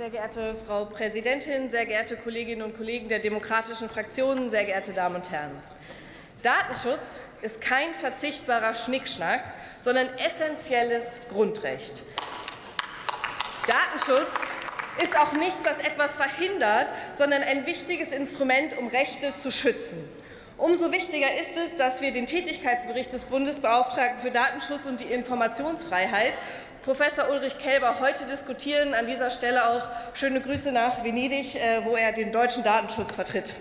Sehr geehrte Frau Präsidentin, sehr geehrte Kolleginnen und Kollegen der demokratischen Fraktionen, sehr geehrte Damen und Herren! Datenschutz ist kein verzichtbarer Schnickschnack, sondern essentielles Grundrecht. Datenschutz ist auch nichts, das etwas verhindert, sondern ein wichtiges Instrument, um Rechte zu schützen. Umso wichtiger ist es, dass wir den Tätigkeitsbericht des Bundesbeauftragten für Datenschutz und die Informationsfreiheit Professor Ulrich Kelber heute diskutieren. An dieser Stelle auch schöne Grüße nach Venedig, äh, wo er den deutschen Datenschutz vertritt.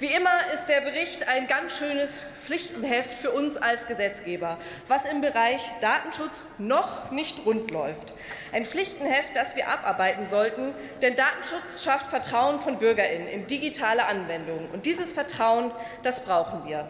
Wie immer ist der Bericht ein ganz schönes Pflichtenheft für uns als Gesetzgeber, was im Bereich Datenschutz noch nicht rund läuft. Ein Pflichtenheft, das wir abarbeiten sollten, denn Datenschutz schafft Vertrauen von BürgerInnen in digitale Anwendungen. Und dieses Vertrauen, das brauchen wir.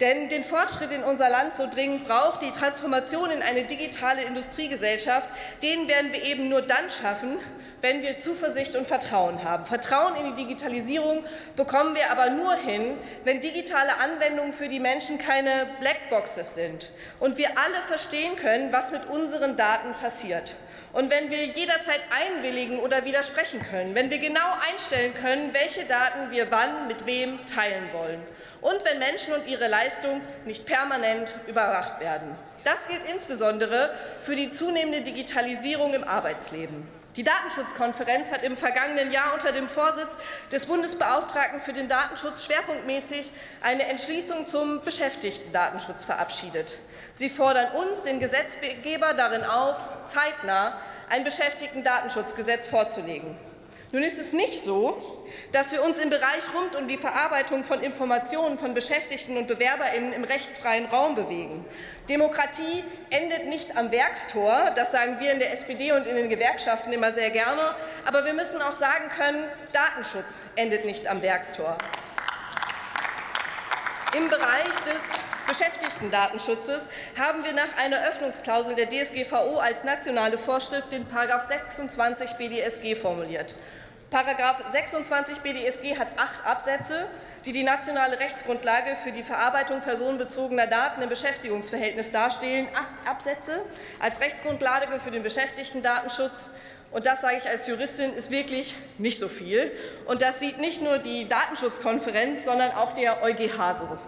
Denn den Fortschritt in unser Land so dringend braucht, die Transformation in eine digitale Industriegesellschaft, den werden wir eben nur dann schaffen, wenn wir Zuversicht und Vertrauen haben. Vertrauen in die Digitalisierung bekommen wir aber nur hin, wenn digitale Anwendungen für die Menschen keine Blackboxes sind und wir alle verstehen können, was mit unseren Daten passiert. Und wenn wir jederzeit einwilligen oder widersprechen können, wenn wir genau einstellen können, welche Daten wir wann mit wem teilen wollen und wenn Menschen und ihre Leistung nicht permanent überwacht werden. Das gilt insbesondere für die zunehmende Digitalisierung im Arbeitsleben. Die Datenschutzkonferenz hat im vergangenen Jahr unter dem Vorsitz des Bundesbeauftragten für den Datenschutz schwerpunktmäßig eine Entschließung zum Beschäftigtendatenschutz verabschiedet. Sie fordern uns, den Gesetzgeber, darin auf, zeitnah ein Beschäftigtendatenschutzgesetz vorzulegen. Nun ist es nicht so, dass wir uns im Bereich rund um die Verarbeitung von Informationen von Beschäftigten und BewerberInnen im rechtsfreien Raum bewegen. Demokratie endet nicht am Werkstor, das sagen wir in der SPD und in den Gewerkschaften immer sehr gerne, aber wir müssen auch sagen können, Datenschutz endet nicht am Werkstor. Im Bereich des Beschäftigtendatenschutzes haben wir nach einer Öffnungsklausel der DSGVO als nationale Vorschrift den § 26 BDSG formuliert. § 26 BDSG hat acht Absätze, die die nationale Rechtsgrundlage für die Verarbeitung personenbezogener Daten im Beschäftigungsverhältnis darstellen. Acht Absätze als Rechtsgrundlage für den Beschäftigtendatenschutz. Und das sage ich als Juristin, ist wirklich nicht so viel. Und das sieht nicht nur die Datenschutzkonferenz, sondern auch der EuGH so.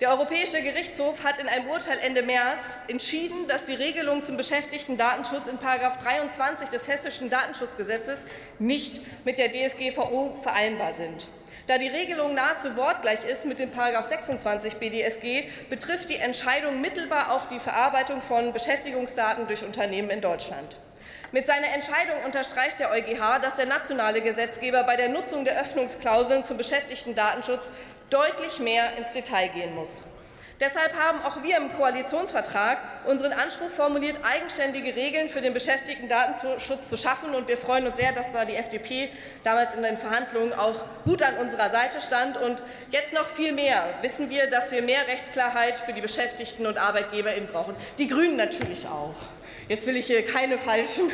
Der Europäische Gerichtshof hat in einem Urteil Ende März entschieden, dass die Regelungen zum Beschäftigtendatenschutz in § 23 des Hessischen Datenschutzgesetzes nicht mit der DSGVO vereinbar sind. Da die Regelung nahezu wortgleich ist mit dem § 26 BDSG, betrifft die Entscheidung mittelbar auch die Verarbeitung von Beschäftigungsdaten durch Unternehmen in Deutschland. Mit seiner Entscheidung unterstreicht der EuGH, dass der nationale Gesetzgeber bei der Nutzung der Öffnungsklauseln zum Beschäftigtendatenschutz deutlich mehr ins Detail gehen muss. Deshalb haben auch wir im Koalitionsvertrag unseren Anspruch formuliert, eigenständige Regeln für den Beschäftigtendatenschutz zu schaffen. Und wir freuen uns sehr, dass da die FDP damals in den Verhandlungen auch gut an unserer Seite stand. Und jetzt noch viel mehr wissen wir, dass wir mehr Rechtsklarheit für die Beschäftigten und ArbeitgeberInnen brauchen. Die Grünen natürlich auch. Jetzt will ich hier keine falschen.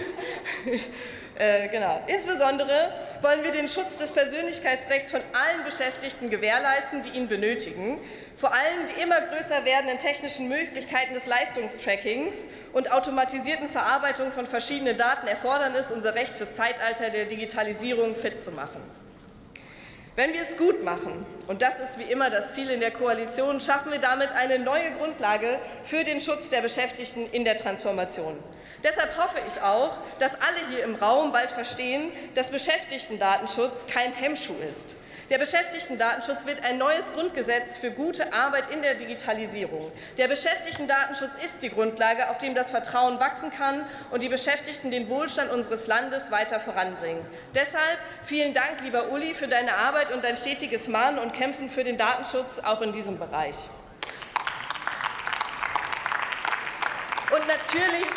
Äh, genau. Insbesondere wollen wir den Schutz des Persönlichkeitsrechts von allen Beschäftigten gewährleisten, die ihn benötigen. Vor allem die immer größer werdenden technischen Möglichkeiten des Leistungstrackings und automatisierten Verarbeitung von verschiedenen Daten erfordern es, unser Recht fürs Zeitalter der Digitalisierung fit zu machen. Wenn wir es gut machen, und das ist wie immer das Ziel in der Koalition, schaffen wir damit eine neue Grundlage für den Schutz der Beschäftigten in der Transformation. Deshalb hoffe ich auch, dass alle hier im Raum bald verstehen, dass Beschäftigtendatenschutz kein Hemmschuh ist. Der Beschäftigtendatenschutz wird ein neues Grundgesetz für gute Arbeit in der Digitalisierung. Der Beschäftigtendatenschutz ist die Grundlage, auf dem das Vertrauen wachsen kann und die Beschäftigten den Wohlstand unseres Landes weiter voranbringen. Deshalb vielen Dank, lieber Uli, für deine Arbeit und dein stetiges Mahnen und Kämpfen für den Datenschutz auch in diesem Bereich. Und natürlich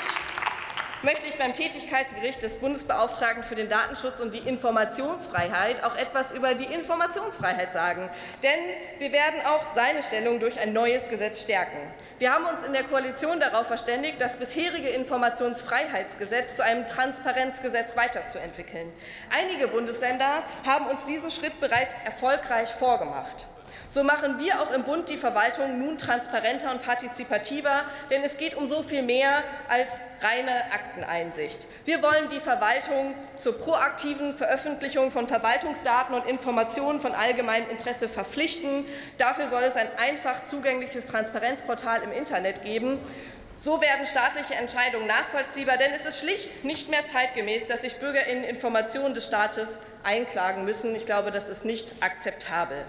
möchte ich beim Tätigkeitsbericht des Bundesbeauftragten für den Datenschutz und die Informationsfreiheit auch etwas über die Informationsfreiheit sagen. Denn wir werden auch seine Stellung durch ein neues Gesetz stärken. Wir haben uns in der Koalition darauf verständigt, das bisherige Informationsfreiheitsgesetz zu einem Transparenzgesetz weiterzuentwickeln. Einige Bundesländer haben uns diesen Schritt bereits erfolgreich vorgemacht. So machen wir auch im Bund die Verwaltung nun transparenter und partizipativer, denn es geht um so viel mehr als reine Akteneinsicht. Wir wollen die Verwaltung zur proaktiven Veröffentlichung von Verwaltungsdaten und Informationen von allgemeinem Interesse verpflichten. Dafür soll es ein einfach zugängliches Transparenzportal im Internet geben. So werden staatliche Entscheidungen nachvollziehbar, denn es ist schlicht nicht mehr zeitgemäß, dass sich BürgerInnen Informationen des Staates einklagen müssen. Ich glaube, das ist nicht akzeptabel.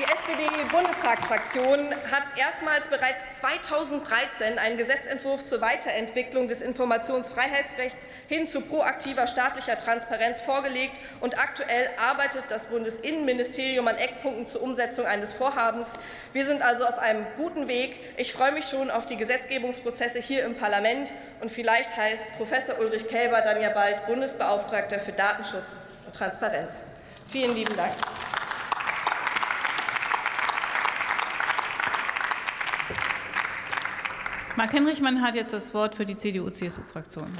Die SPD-Bundestagsfraktion hat erstmals bereits 2013 einen Gesetzentwurf zur Weiterentwicklung des Informationsfreiheitsrechts hin zu proaktiver staatlicher Transparenz vorgelegt. Und aktuell arbeitet das Bundesinnenministerium an Eckpunkten zur Umsetzung eines Vorhabens. Wir sind also auf einem guten Weg. Ich freue mich schon auf die Gesetzgebungsprozesse hier im Parlament. Und vielleicht heißt Professor Ulrich Kelber dann ja bald Bundesbeauftragter für Datenschutz und Transparenz. Vielen lieben Dank. Marc Henrichmann hat jetzt das Wort für die CDU-CSU-Fraktion.